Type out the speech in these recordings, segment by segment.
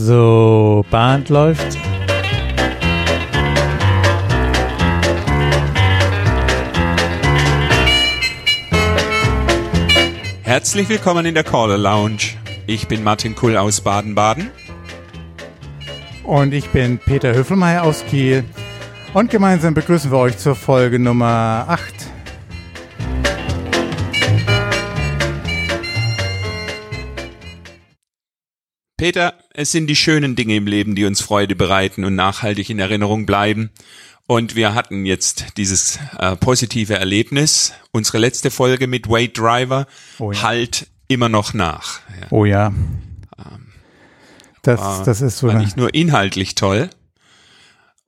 So, Band läuft. Herzlich willkommen in der Caller Lounge. Ich bin Martin Kull aus Baden-Baden. Und ich bin Peter Höfelmeier aus Kiel. Und gemeinsam begrüßen wir euch zur Folge Nummer 8. Peter, es sind die schönen Dinge im Leben, die uns Freude bereiten und nachhaltig in Erinnerung bleiben. Und wir hatten jetzt dieses äh, positive Erlebnis. Unsere letzte Folge mit Wade Driver Oh ja. halt immer noch nach. Ja. Oh ja. Das, war, das ist so war nicht nur inhaltlich toll,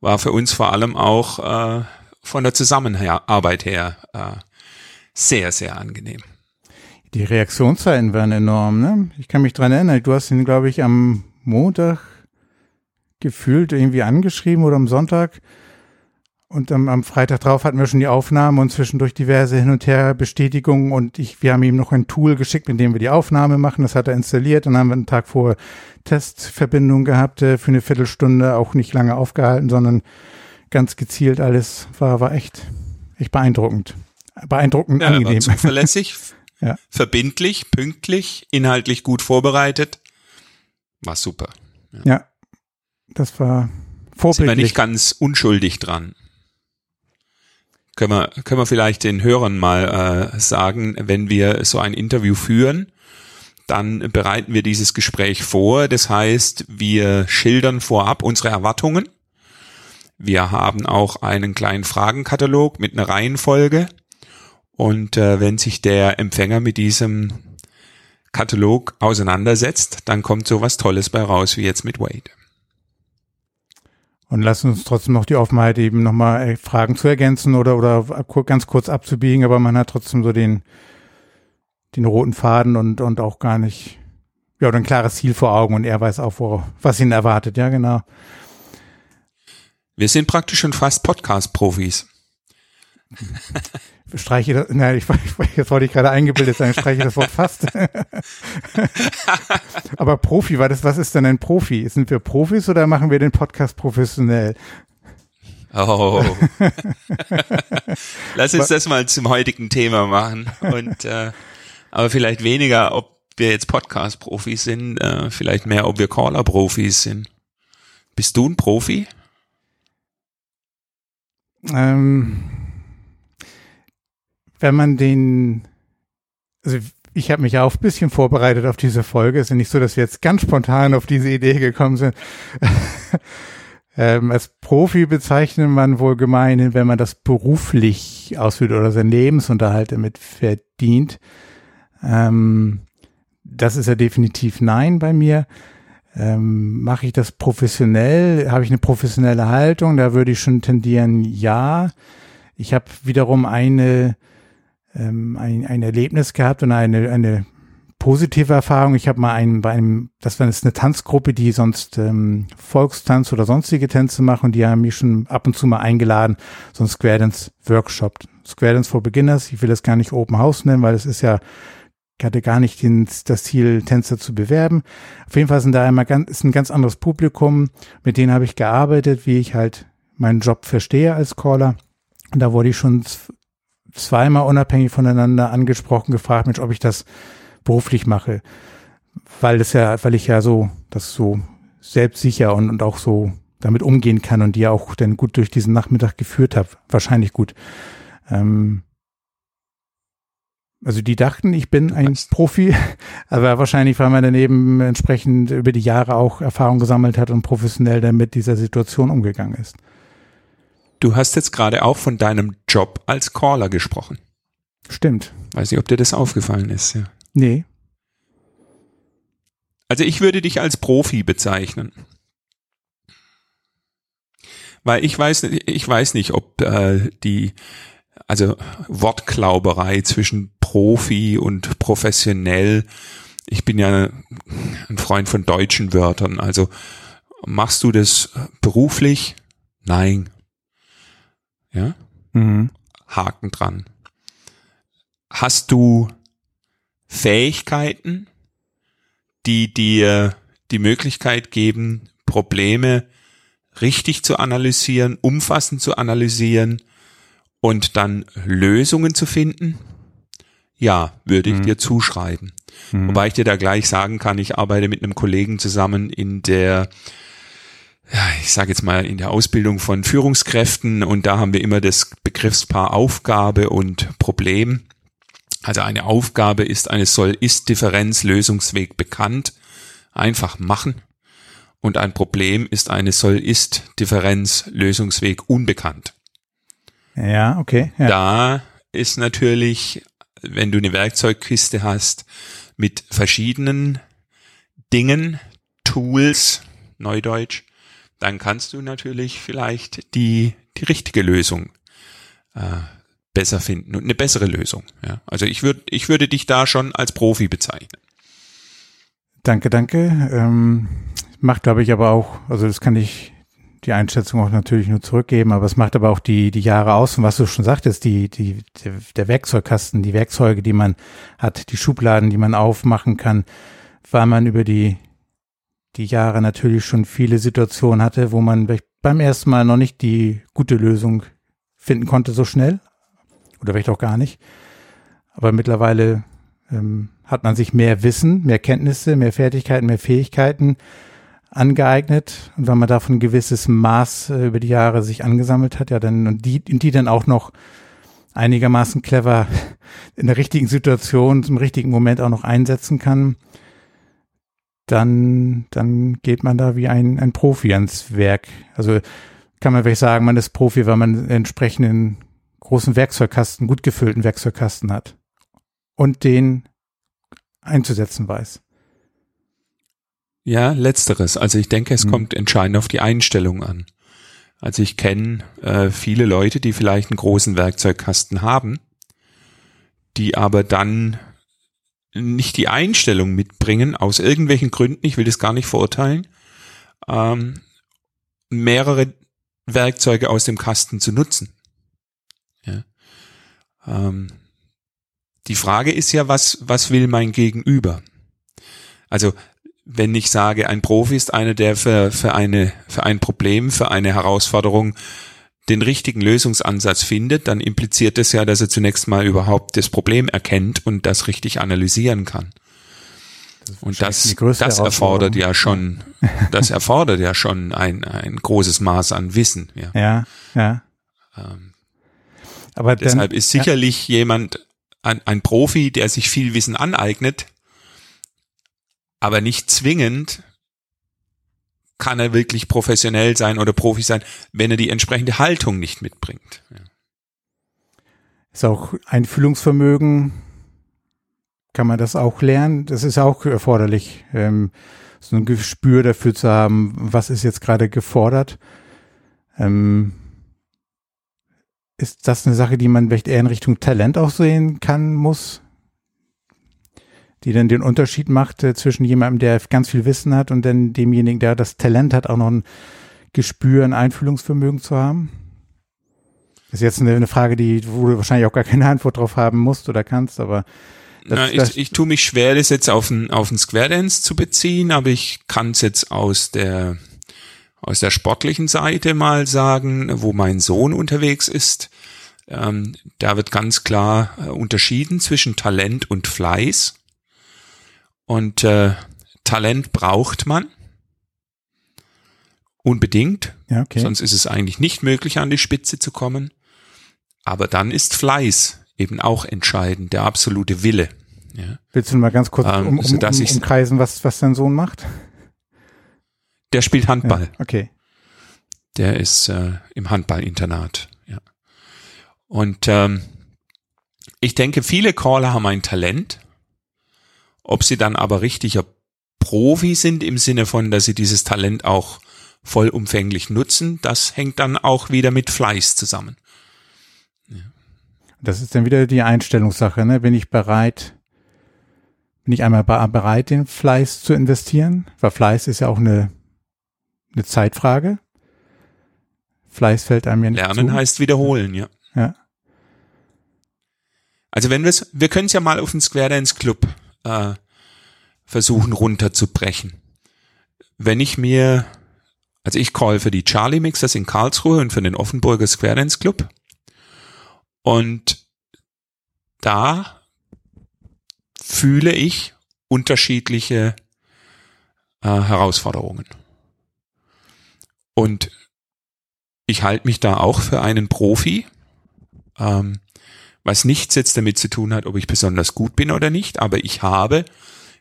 war für uns vor allem auch äh, von der Zusammenarbeit her äh, sehr, sehr angenehm. die Reaktionszeiten waren enorm, ne? Ich kann mich dran erinnern, du hast ihn, glaube ich, am Montag gefühlt irgendwie angeschrieben oder am Sonntag. Und am, am Freitag drauf hatten wir schon die Aufnahme und zwischendurch diverse Hin- und Her-Bestätigungen und ich, wir haben ihm noch ein Tool geschickt, mit dem wir die Aufnahme machen. Das hat er installiert und dann haben wir einen Tag vorher Testverbindung gehabt äh, für eine Viertelstunde, auch nicht lange aufgehalten, sondern ganz gezielt alles war, war echt, echt beeindruckend. Beeindruckend Ja, war angenehm. zuverlässig, Ja. verbindlich, pünktlich, inhaltlich gut vorbereitet. War super. Ja, das war Sind wir vorbildlich. nicht ganz unschuldig dran. Können wir, können wir vielleicht den Hörern mal äh, sagen, wenn wir so ein Interview führen, dann bereiten wir dieses Gespräch vor. Das heißt, wir schildern vorab unsere Erwartungen. Wir haben auch einen kleinen Fragenkatalog mit einer Reihenfolge. Und äh, wenn sich der Empfänger mit diesem Katalog auseinandersetzt, dann kommt sowas Tolles bei raus wie jetzt mit Wade. Und lass uns trotzdem noch die Offenheit eben nochmal äh, Fragen zu ergänzen oder, oder ganz kurz abzubiegen, aber man hat trotzdem so den, den roten Faden und, und auch gar nicht, ja, oder ein klares Ziel vor Augen und er weiß auch, wo, was ihn erwartet, ja, genau. Wir sind praktisch schon fast Podcast-Profis. Streiche das, nein, ich, jetzt wollte ich gerade eingebildet sein, streiche das Wort fast. aber Profi, war das, was ist denn ein Profi? Sind wir Profis oder machen wir den Podcast professionell? Oh. Lass uns das mal zum heutigen Thema machen. Und äh, aber vielleicht weniger, ob wir jetzt Podcast-Profis sind, äh, vielleicht mehr, ob wir Caller-Profis sind. Bist du ein Profi? Ähm, wenn man den, also ich habe mich auch ein bisschen vorbereitet auf diese Folge. Es ist ja nicht so, dass wir jetzt ganz spontan auf diese Idee gekommen sind. ähm, als Profi bezeichnet man wohl gemeinhin, wenn man das beruflich ausführt oder seinen Lebensunterhalt damit verdient. Ähm, das ist ja definitiv nein bei mir. Ähm, Mache ich das professionell? Habe ich eine professionelle Haltung? Da würde ich schon tendieren, ja. Ich habe wiederum eine ähm, ein, ein Erlebnis gehabt und eine eine positive Erfahrung. Ich habe mal einen bei einem, das war jetzt eine Tanzgruppe, die sonst ähm, Volkstanz oder sonstige Tänze machen und die haben mich schon ab und zu mal eingeladen, so ein Square Dance Workshop. Square Dance for Beginners. Ich will das gar nicht Open House nennen, weil es ist ja ich hatte gar nicht den, das Ziel, Tänzer zu bewerben. Auf jeden Fall sind da immer ganz, ist ein ganz anderes Publikum. Mit denen habe ich gearbeitet, wie ich halt meinen Job verstehe als Caller. Und da wurde ich schon zweimal unabhängig voneinander angesprochen, gefragt, Mensch, ob ich das beruflich mache. Weil das ja, weil ich ja so, das so selbstsicher und, und auch so damit umgehen kann und die ja auch dann gut durch diesen Nachmittag geführt habe. Wahrscheinlich gut. Ähm, also die dachten, ich bin ein Profi, aber wahrscheinlich, weil man daneben entsprechend über die Jahre auch Erfahrung gesammelt hat und professionell dann mit dieser Situation umgegangen ist. Du hast jetzt gerade auch von deinem Job als Caller gesprochen. Stimmt. Weiß nicht, ob dir das aufgefallen ist. Ja. Nee. Also ich würde dich als Profi bezeichnen. Weil ich weiß, ich weiß nicht, ob äh, die, also Wortklauberei zwischen Profi und professionell, ich bin ja ein Freund von deutschen Wörtern, also machst du das beruflich? Nein. Ja? Mhm. Haken dran. Hast du Fähigkeiten, die dir die Möglichkeit geben, Probleme richtig zu analysieren, umfassend zu analysieren und dann Lösungen zu finden? Ja, würde ich mhm. dir zuschreiben. Mhm. Wobei ich dir da gleich sagen kann, ich arbeite mit einem Kollegen zusammen in der ja, ich sage jetzt mal in der Ausbildung von Führungskräften und da haben wir immer das Begriffspaar Aufgabe und Problem. Also eine Aufgabe ist eine Soll-Ist-Differenz Lösungsweg bekannt. Einfach machen. Und ein Problem ist eine Soll-Ist-Differenz Lösungsweg unbekannt. Ja, okay. Ja. Da ist natürlich, wenn du eine Werkzeugkiste hast mit verschiedenen Dingen, Tools, Neudeutsch, dann kannst du natürlich vielleicht die, die richtige Lösung äh, besser finden und eine bessere Lösung. Ja? Also ich würde ich würde dich da schon als Profi bezeichnen. Danke, danke. Ähm, macht, glaube ich, aber auch, also das kann ich die Einschätzung auch natürlich nur zurückgeben, aber es macht aber auch die, die Jahre aus und was du schon sagtest, die, die, der Werkzeugkasten, die Werkzeuge, die man hat, die Schubladen, die man aufmachen kann, weil man über die, die Jahre natürlich schon viele Situationen hatte, wo man beim ersten Mal noch nicht die gute Lösung finden konnte so schnell, oder vielleicht auch gar nicht. Aber mittlerweile ähm, hat man sich mehr Wissen, mehr Kenntnisse, mehr Fertigkeiten, mehr Fähigkeiten angeeignet. Und wenn man davon ein gewisses Maß äh, über die Jahre sich angesammelt hat, ja, dann, und die, die dann auch noch einigermaßen clever in der richtigen Situation, zum richtigen Moment auch noch einsetzen kann, dann, dann geht man da wie ein, ein Profi ans Werk. Also kann man vielleicht sagen, man ist Profi, weil man entsprechenden großen Werkzeugkasten, gut gefüllten Werkzeugkasten hat und den einzusetzen weiß. Ja, letzteres. Also ich denke, es hm. kommt entscheidend auf die Einstellung an. Also ich kenne äh, viele Leute, die vielleicht einen großen Werkzeugkasten haben, die aber dann nicht die Einstellung mitbringen, aus irgendwelchen Gründen, ich will das gar nicht verurteilen, ähm, mehrere Werkzeuge aus dem Kasten zu nutzen. Ja. Ähm, die Frage ist ja, was, was will mein Gegenüber? Also, wenn ich sage, ein Profi ist einer, der für, für, eine, für ein Problem, für eine Herausforderung den richtigen Lösungsansatz findet, dann impliziert das ja, dass er zunächst mal überhaupt das Problem erkennt und das richtig analysieren kann. Das und das, das erfordert ja schon, das erfordert ja schon ein, ein großes Maß an Wissen. Ja, ja. ja. Ähm, aber deshalb dann, ist sicherlich ja. jemand, ein, ein Profi, der sich viel Wissen aneignet, aber nicht zwingend kann er wirklich professionell sein oder Profi sein, wenn er die entsprechende Haltung nicht mitbringt. Ja. Ist auch Einfühlungsvermögen, kann man das auch lernen? Das ist auch erforderlich, ähm, so ein Gespür dafür zu haben, was ist jetzt gerade gefordert. Ähm, ist das eine Sache, die man vielleicht eher in Richtung Talent auch sehen kann, muss? Die dann den Unterschied macht äh, zwischen jemandem, der ganz viel Wissen hat und dann demjenigen, der das Talent hat, auch noch ein Gespür, ein Einfühlungsvermögen zu haben? Das ist jetzt eine, eine Frage, die, wo du wahrscheinlich auch gar keine Antwort drauf haben musst oder kannst, aber das, Na, ich, das, ich tue mich schwer, das jetzt auf ein, auf ein Square Dance zu beziehen, aber ich kann es jetzt aus der aus der sportlichen Seite mal sagen, wo mein Sohn unterwegs ist. Ähm, da wird ganz klar äh, unterschieden zwischen Talent und Fleiß. Und äh, Talent braucht man unbedingt, ja, okay. sonst ist es eigentlich nicht möglich, an die Spitze zu kommen. Aber dann ist Fleiß eben auch entscheidend, der absolute Wille. Ja. Willst du mal ganz kurz ähm, um, um, um, umkreisen, was, was dein Sohn macht? Der spielt Handball. Ja, okay. Der ist äh, im Handballinternat. Ja. Und ähm, ich denke, viele Caller haben ein Talent. Ob sie dann aber richtiger Profi sind im Sinne von, dass sie dieses Talent auch vollumfänglich nutzen, das hängt dann auch wieder mit Fleiß zusammen. Ja. Das ist dann wieder die Einstellungssache. Ne? Bin ich bereit, bin ich einmal bereit, den Fleiß zu investieren? Weil Fleiß ist ja auch eine eine Zeitfrage. Fleiß fällt einem ja nicht Lernen zu. heißt wiederholen, ja. Ja. Also wenn wir es, wir können es ja mal auf den Square Dance Club äh, versuchen runterzubrechen. wenn ich mir, also ich call für die Charlie Mixers in Karlsruhe und für den Offenburger Square Dance Club. Und da fühle ich unterschiedliche äh, Herausforderungen. Und ich halte mich da auch für einen Profi, ähm, was nichts jetzt damit zu tun hat, ob ich besonders gut bin oder nicht, aber ich habe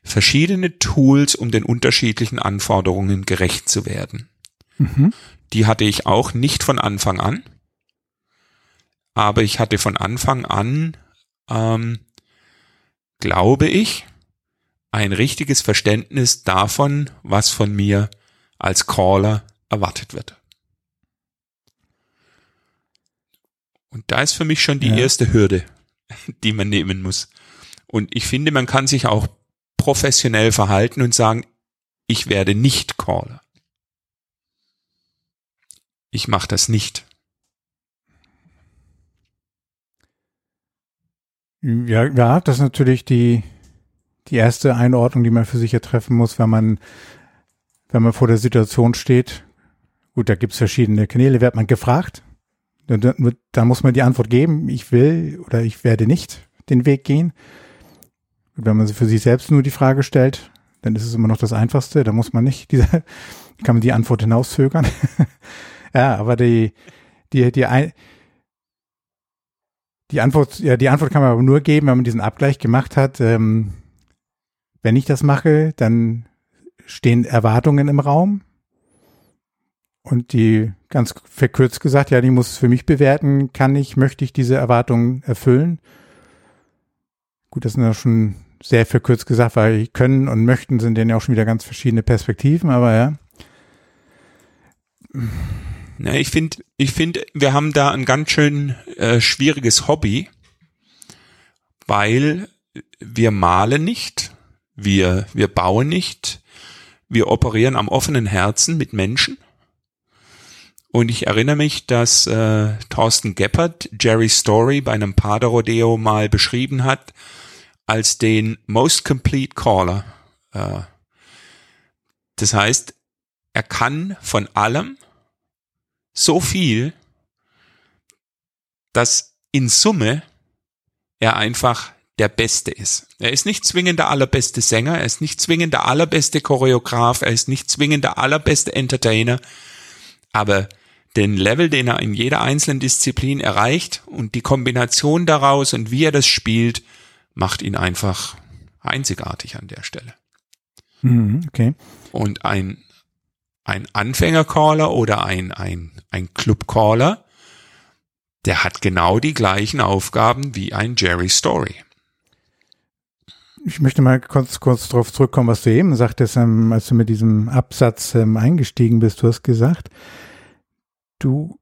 verschiedene Tools, um den unterschiedlichen Anforderungen gerecht zu werden. Mhm. Die hatte ich auch nicht von Anfang an, aber ich hatte von Anfang an, ähm, glaube ich, ein richtiges Verständnis davon, was von mir als Caller erwartet wird. Und da ist für mich schon die ja. erste Hürde, die man nehmen muss. Und ich finde, man kann sich auch professionell verhalten und sagen, ich werde nicht Caller. Ich mache das nicht. Ja, ja, das ist natürlich die, die erste Einordnung, die man für sich ja treffen muss, wenn man, wenn man vor der Situation steht. Gut, da gibt's verschiedene Kanäle. Wird man gefragt? Dann, dann muss man die Antwort geben, ich will oder ich werde nicht den Weg gehen. Wenn man für sich selbst nur die Frage stellt, dann ist es immer noch das Einfachste. Da muss man nicht, diese, kann man die Antwort hinauszögern. ja, aber die, die, die, ein, die Antwort, ja, die Antwort kann man aber nur geben, wenn man diesen Abgleich gemacht hat. Ähm, wenn ich das mache, dann stehen Erwartungen im Raum. Und die, ganz verkürzt gesagt, ja, die muss es für mich bewerten, kann ich, möchte ich diese Erwartungen erfüllen. Gut, das sind ja schon sehr verkürzt gesagt, weil können und möchten sind ja auch schon wieder ganz verschiedene Perspektiven, aber ja. Na, ich finde, ich finde, wir haben da ein ganz schön äh, schwieriges Hobby, weil wir malen nicht, wir, wir bauen nicht, wir operieren am offenen Herzen mit Menschen. Und ich erinnere mich, dass äh, Thorsten Geppert Jerry Story bei einem Pader-Rodeo mal beschrieben hat, als den Most Complete Caller. Äh, das heißt, er kann von allem so viel, dass in Summe er einfach der Beste ist. Er ist nicht zwingend der allerbeste Sänger, er ist nicht zwingend der allerbeste Choreograf, er ist nicht zwingend der allerbeste Entertainer, aber den Level, den er in jeder einzelnen Disziplin erreicht und die Kombination daraus und wie er das spielt, macht ihn einfach einzigartig an der Stelle. Mhm, okay. Und ein, ein Anfängercaller oder ein, ein, ein Clubcaller, der hat genau die gleichen Aufgaben wie ein Jerry Story. Ich möchte mal kurz, kurz darauf zurückkommen, was du eben sagtest, ähm, als du mit diesem Absatz ähm, eingestiegen bist. Du hast gesagt, du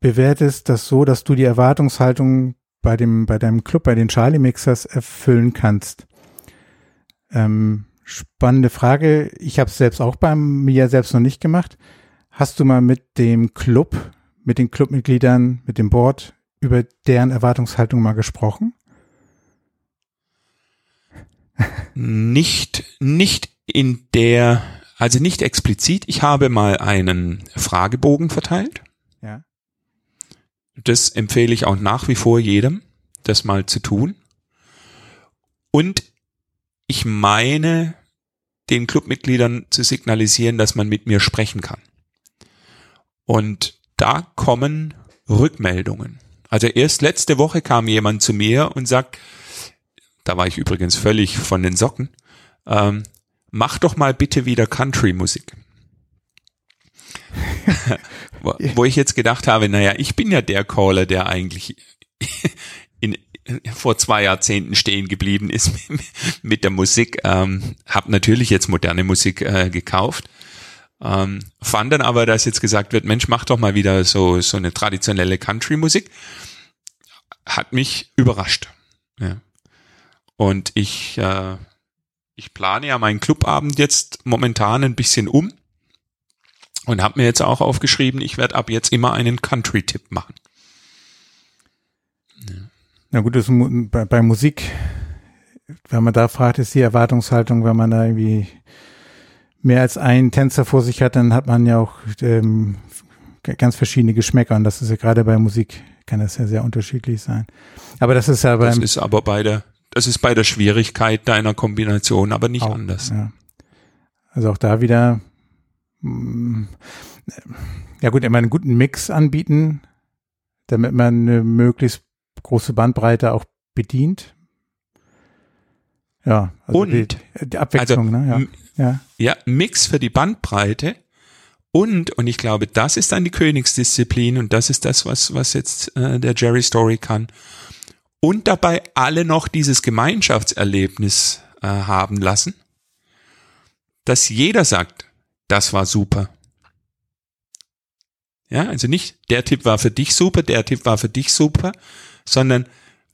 bewertest das so, dass du die Erwartungshaltung bei dem, bei deinem Club, bei den Charlie Mixers erfüllen kannst. Ähm, spannende Frage. Ich habe es selbst auch bei mir selbst noch nicht gemacht. Hast du mal mit dem Club, mit den Clubmitgliedern, mit dem Board über deren Erwartungshaltung mal gesprochen? Nicht, nicht in der, also nicht explizit. Ich habe mal einen Fragebogen verteilt. Ja das empfehle ich auch nach wie vor jedem, das mal zu tun. Und ich meine, den Clubmitgliedern zu signalisieren, dass man mit mir sprechen kann. Und da kommen Rückmeldungen. Also erst letzte Woche kam jemand zu mir und sagt, da war ich übrigens völlig von den Socken, ähm, mach doch mal bitte wieder Country-Musik. wo, wo ich jetzt gedacht habe, naja, ich bin ja der Caller, der eigentlich in, vor zwei Jahrzehnten stehen geblieben ist mit der Musik. Ähm, hab natürlich jetzt moderne Musik äh, gekauft. Ähm, fand dann aber, dass jetzt gesagt wird, Mensch, mach doch mal wieder so, so eine traditionelle Country-Musik. Hat mich überrascht. Ja. Und ich, äh, ich plane ja meinen Clubabend jetzt momentan ein bisschen um und habe mir jetzt auch aufgeschrieben, ich werde ab jetzt immer einen Country-Tipp machen. Ja. Na gut, das, bei, bei Musik, wenn man da fragt, ist die Erwartungshaltung, wenn man da irgendwie mehr als einen Tänzer vor sich hat, dann hat man ja auch ähm, ganz verschiedene Geschmäcker und das ist ja gerade bei Musik kann das ja sehr unterschiedlich sein. Aber das ist ja beim Das ist aber bei der, das ist bei der Schwierigkeit deiner Kombination aber nicht auch, anders. Ja. Also auch da wieder, mm, ja gut, immer einen guten Mix anbieten, damit man eine möglichst große Bandbreite auch bedient. Ja, also Und, die, die Abwechslung, also, ne? Ja. ja. Ja, Mix für die Bandbreite und, und ich glaube, das ist dann die Königsdisziplin und das ist das, was, was jetzt äh, der Jerry Story kann. Und dabei alle noch dieses Gemeinschaftserlebnis äh, haben lassen, dass jeder sagt, das war super. Ja, also nicht, der Tipp war für dich super, der Tipp war für dich super, sondern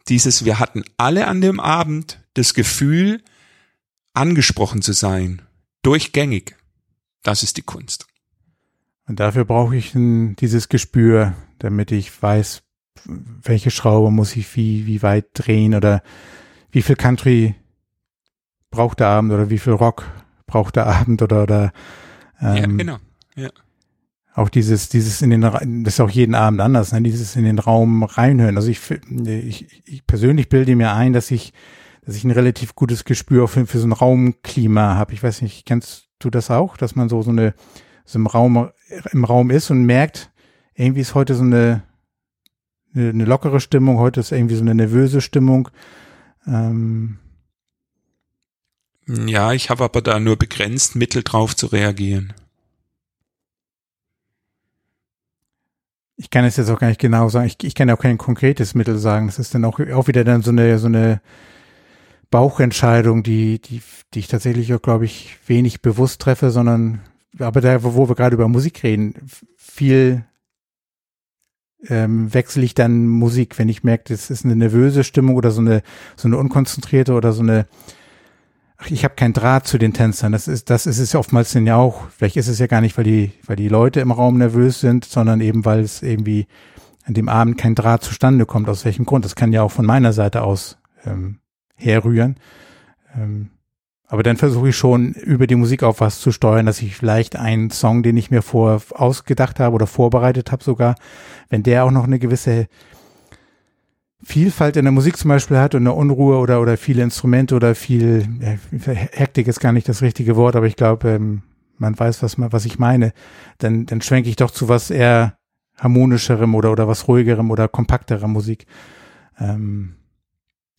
dieses, wir hatten alle an dem Abend das Gefühl, angesprochen zu sein, durchgängig. Das ist die Kunst. Und dafür brauche ich dieses Gespür, damit ich weiß, welche Schraube muss ich wie, wie weit drehen oder wie viel Country braucht der Abend oder wie viel Rock braucht der Abend oder, oder ähm, ja, genau. auch dieses, dieses in den, das ist auch jeden Abend anders, ne? dieses in den Raum reinhören. Also ich, ich, ich persönlich bilde mir ein, dass ich, dass ich ein relativ gutes Gespür für, für so ein Raumklima habe. Ich weiß nicht, kennst du das auch, dass man so, so eine, so im Raum, im Raum ist und merkt, irgendwie ist heute so eine, eine, eine lockere Stimmung, heute ist irgendwie so eine nervöse Stimmung. Ähm, Ja, ich habe aber da nur begrenzt Mittel drauf zu reagieren. ich kann es jetzt auch gar nicht genau sagen. Ich, ich kann auch kein konkretes Mittel sagen. Das ist dann auch, auch wieder dann so eine, so eine Bauchentscheidung, die, die, die ich tatsächlich auch, glaube ich, wenig bewusst treffe, sondern, aber da, wo wir gerade über Musik reden, viel ähm, wechsle ich dann Musik, wenn ich merke, das ist eine nervöse Stimmung oder so eine, so eine unkonzentrierte oder so eine, ach, ich habe keinen Draht zu den Tänzern. Das ist, das ist es ja oftmals dann ja auch. Vielleicht ist es ja gar nicht, weil die, weil die Leute im Raum nervös sind, sondern eben, weil es irgendwie an dem Abend kein Draht zustande kommt. Aus welchem Grund? Das kann ja auch von meiner Seite aus ähm, herrühren. Ähm, aber dann versuche ich schon über die Musik auf was zu steuern, dass ich vielleicht einen Song, den ich mir vor ausgedacht habe oder vorbereitet habe sogar, wenn der auch noch eine gewisse Vielfalt in der Musik zum Beispiel hat und eine Unruhe oder, oder viele Instrumente oder viel, ja, Hektik ist gar nicht das richtige Wort, aber ich glaube, ähm, man weiß, was, man, was ich meine, dann, dann schwenke ich doch zu was eher harmonischerem oder, oder was ruhigerem oder kompakterem Musik. Ähm,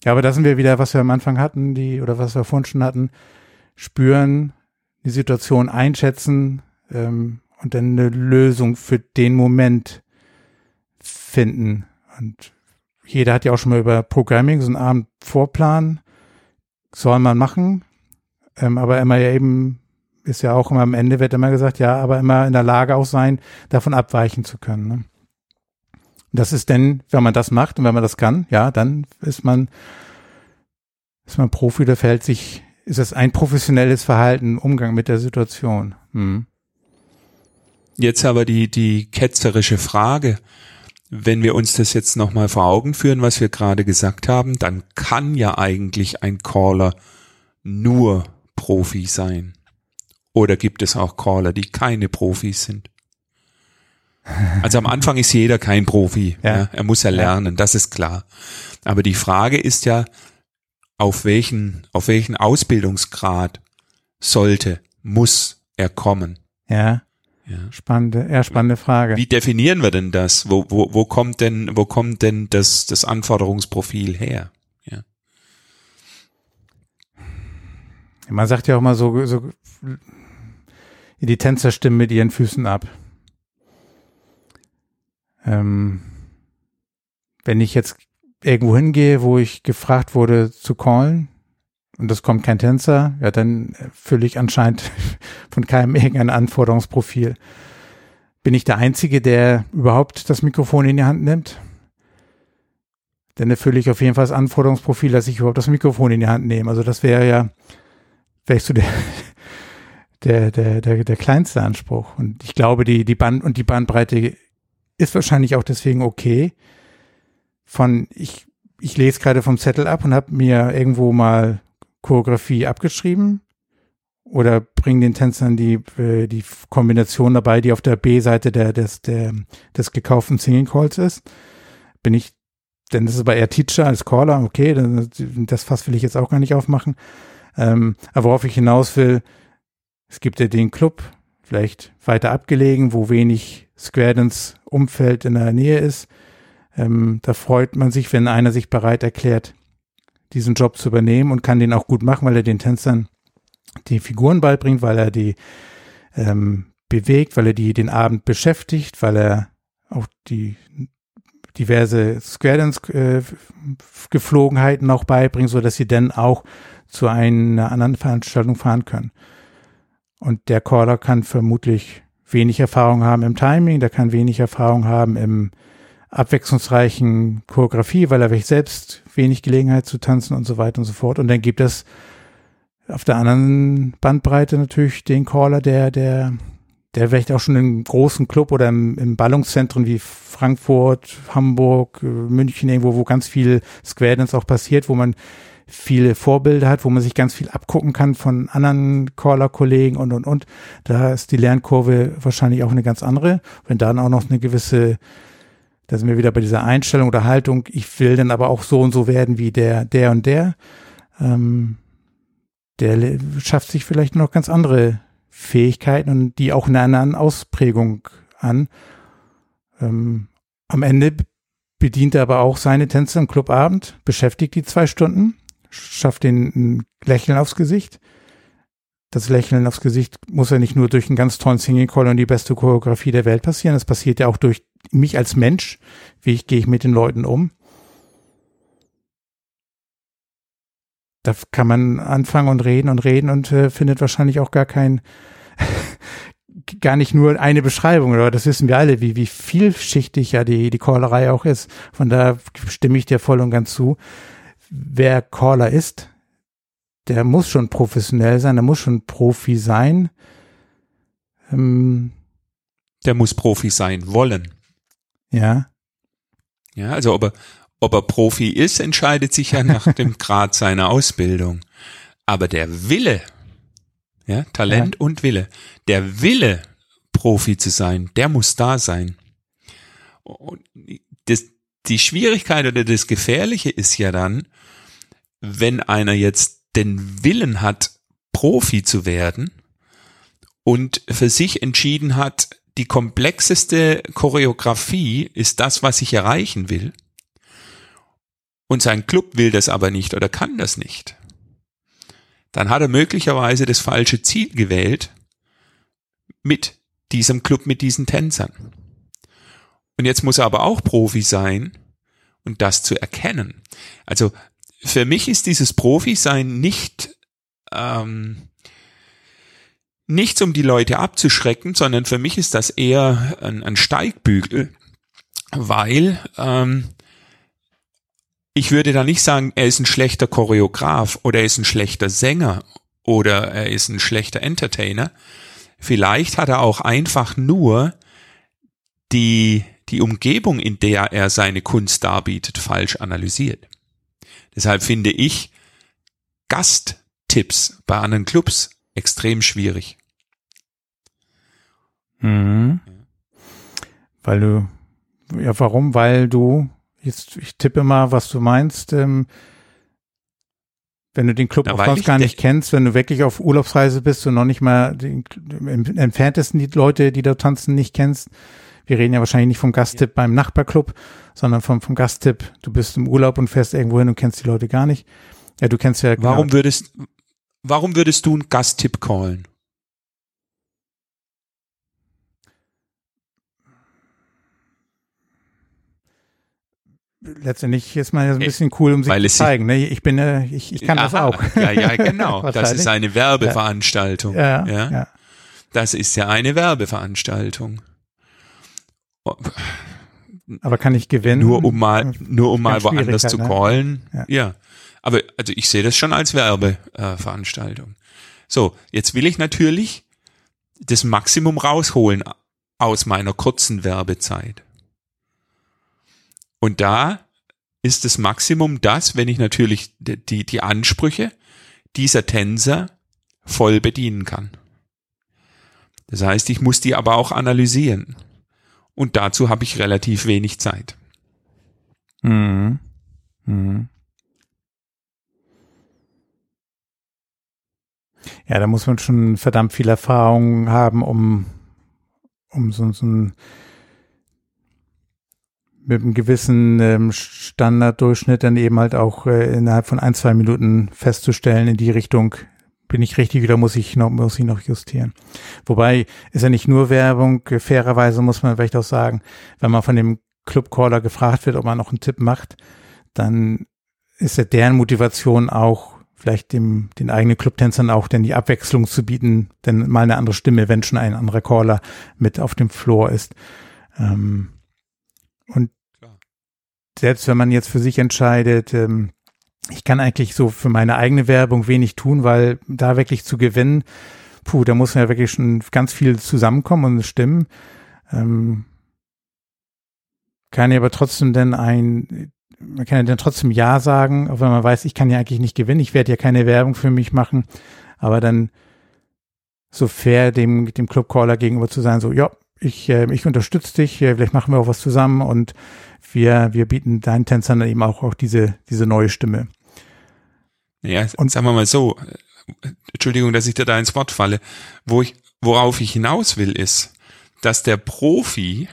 ja, aber da sind wir wieder, was wir am Anfang hatten, die, oder was wir vorhin schon hatten, spüren, die Situation einschätzen ähm, und dann eine Lösung für den Moment finden. Und jeder hat ja auch schon mal über Programming so einen Abend Vorplan, soll man machen, ähm, aber immer ja eben ist ja auch immer am Ende wird immer gesagt, ja, aber immer in der Lage auch sein, davon abweichen zu können. Ne? Das ist denn, wenn man das macht und wenn man das kann, ja, dann ist man, ist man Profi oder verhält sich, ist es ein professionelles Verhalten, Umgang mit der Situation. Hm. Jetzt aber die, die ketzerische Frage. Wenn wir uns das jetzt nochmal vor Augen führen, was wir gerade gesagt haben, dann kann ja eigentlich ein Caller nur Profi sein. Oder gibt es auch Caller, die keine Profis sind? Also am Anfang ist jeder kein Profi. Ja. Ja. er muss ja lernen, das ist klar. Aber die Frage ist ja, auf welchen, auf welchen Ausbildungsgrad sollte, muss er kommen? Ja, Ja. spannende, eher spannende Frage. Wie definieren wir denn das? Wo, wo, wo kommt denn, wo kommt denn das, das Anforderungsprofil her? Ja. Man sagt ja auch mal so, so die Tänzer stimmen mit ihren Füßen ab. Ähm, wenn ich jetzt irgendwo hingehe, wo ich gefragt wurde zu callen und es kommt kein Tänzer, ja, dann fülle ich anscheinend von keinem irgendein Anforderungsprofil. Bin ich der Einzige, der überhaupt das Mikrofon in die Hand nimmt? Dann erfülle ich auf jeden Fall das Anforderungsprofil, dass ich überhaupt das Mikrofon in die Hand nehme. Also das wäre ja vielleicht so der, der, der, der, der kleinste Anspruch. Und ich glaube, die, die Band und die Bandbreite ist wahrscheinlich auch deswegen okay. Von ich, ich lese gerade vom Zettel ab und habe mir irgendwo mal Choreografie abgeschrieben oder bringen den Tänzern die, äh, die Kombination dabei, die auf der B-Seite der, des, der, des gekauften Singing Calls ist. Bin ich, denn das ist aber eher Teacher als Caller, okay, das, das Fass will ich jetzt auch gar nicht aufmachen. Ähm, aber worauf ich hinaus will, es gibt ja den Club, vielleicht weiter abgelegen, wo wenig Square Dance Umfeld in der Nähe ist. Ähm, da freut man sich, wenn einer sich bereit erklärt, diesen Job zu übernehmen und kann den auch gut machen, weil er den Tänzern die Figuren beibringt, weil er die ähm, bewegt, weil er die den Abend beschäftigt, weil er auch die diverse Square Dance äh, auch beibringt, so dass sie dann auch zu einer anderen Veranstaltung fahren können. Und der Caller kann vermutlich wenig Erfahrung haben im Timing, der kann wenig Erfahrung haben im abwechslungsreichen Choreografie, weil er selbst wenig Gelegenheit zu tanzen und so weiter und so fort. Und dann gibt es auf der anderen Bandbreite natürlich den Caller, der, der, der vielleicht auch schon im großen Club oder im, im Ballungszentren wie Frankfurt, Hamburg, äh, München irgendwo, wo ganz viel Square Dance auch passiert, wo man viele Vorbilder hat, wo man sich ganz viel abgucken kann von anderen Caller-Kollegen und, und, und. Da ist die Lernkurve wahrscheinlich auch eine ganz andere. Wenn dann auch noch eine gewisse, da sind wir wieder bei dieser Einstellung oder Haltung, ich will dann aber auch so und so werden wie der, der und der. Ähm, der schafft sich vielleicht noch ganz andere Fähigkeiten und die auch in einer anderen Ausprägung an. Ähm, am Ende bedient er aber auch seine Tänzer im Clubabend, beschäftigt die zwei Stunden, schafft den ein Lächeln aufs Gesicht. Das Lächeln aufs Gesicht muss ja nicht nur durch einen ganz tollen Singing Call und die beste Choreografie der Welt passieren, das passiert ja auch durch mich als Mensch, wie ich gehe ich mit den Leuten um. da kann man anfangen und reden und reden und äh, findet wahrscheinlich auch gar kein, gar nicht nur eine Beschreibung, oder das wissen wir alle, wie, wie vielschichtig ja die, die Callerei auch ist. Von da stimme ich dir voll und ganz zu. Wer Caller ist, der muss schon professionell sein, der muss schon Profi sein. Ähm, der muss Profi sein wollen. Ja. Ja, also ob er, ob er Profi ist, entscheidet sich ja nach dem Grad seiner Ausbildung. Aber der Wille, ja, Talent ja. und Wille, der Wille, Profi zu sein, der muss da sein. Und das, die Schwierigkeit oder das Gefährliche ist ja dann, wenn einer jetzt den Willen hat, Profi zu werden und für sich entschieden hat, die komplexeste Choreografie ist das, was ich erreichen will, und sein Club will das aber nicht oder kann das nicht, dann hat er möglicherweise das falsche Ziel gewählt mit diesem Club, mit diesen Tänzern. Und jetzt muss er aber auch Profi sein und das zu erkennen. Also für mich ist dieses Profi-Sein nicht ähm, nichts, um die Leute abzuschrecken, sondern für mich ist das eher ein, ein Steigbügel, weil ähm, ich würde da nicht sagen, er ist ein schlechter Choreograf oder er ist ein schlechter Sänger oder er ist ein schlechter Entertainer. Vielleicht hat er auch einfach nur die, die Umgebung, in der er seine Kunst darbietet, falsch analysiert. Deshalb finde ich Gasttipps bei anderen Clubs extrem schwierig. Mhm. Weil du, ja, warum? Weil du jetzt, ich tippe mal, was du meinst. Ähm, wenn du den Club auch sonst gar nicht kennst, wenn du wirklich auf Urlaubsreise bist und noch nicht mal den, im entferntesten die Leute, die da tanzen, nicht kennst. Wir reden ja wahrscheinlich nicht vom Gasttipp beim Nachbarclub, sondern vom, vom Gasttipp. Du bist im Urlaub und fährst irgendwo hin und kennst die Leute gar nicht. Ja, du kennst ja. Warum würdest, warum würdest du einen Gasttipp callen? letztendlich ist man ja so ein äh, bisschen cool, um sich Weil zu zeigen. Ne? Ich bin, äh, ich, ich kann Aha, das auch. Ja, ja, genau. das ist eine Werbeveranstaltung. Ja, ja, ja. Das ist ja eine Werbeveranstaltung. Aber kann ich gewinnen? Nur um mal, nur um mal woanders zu ne? callen. Ja. ja. Aber also ich sehe das schon als Werbeveranstaltung. So, jetzt will ich natürlich das Maximum rausholen aus meiner kurzen Werbezeit. Und da ist das Maximum das, wenn ich natürlich die, die Ansprüche dieser Tänzer voll bedienen kann. Das heißt, ich muss die aber auch analysieren. Und dazu habe ich relativ wenig Zeit. Mhm. Mhm. Ja, da muss man schon verdammt viel Erfahrung haben, um, um so, so ein mit einem gewissen ähm, Standarddurchschnitt dann eben halt auch äh, innerhalb von ein, zwei Minuten festzustellen, in die Richtung bin ich richtig oder muss ich noch, muss ich noch justieren. Wobei ist ja nicht nur Werbung, fairerweise muss man vielleicht auch sagen, wenn man von dem Clubcaller gefragt wird, ob man noch einen Tipp macht, dann ist ja deren Motivation auch vielleicht dem, den eigenen Clubtänzern auch denn die Abwechslung zu bieten, denn mal eine andere Stimme, wenn schon ein anderer Caller mit auf dem Floor ist. Ähm, und Klar. selbst wenn man jetzt für sich entscheidet, ähm, ich kann eigentlich so für meine eigene Werbung wenig tun, weil da wirklich zu gewinnen, puh, da muss ja wirklich schon ganz viel zusammenkommen und stimmen. Ähm, kann ich aber trotzdem denn ein, man kann ja dann trotzdem Ja sagen, auch wenn man weiß, ich kann ja eigentlich nicht gewinnen, ich werde ja keine Werbung für mich machen, aber dann so fair dem, dem Clubcaller gegenüber zu sein, so, ja, ich, äh, ich unterstütze dich, äh, vielleicht machen wir auch was zusammen und wir, wir bieten deinen Tänzern dann eben auch, auch diese, diese neue Stimme. Ja, und sagen wir mal so, Entschuldigung, dass ich dir da ins Wort falle, wo ich, worauf ich hinaus will, ist, dass der Profi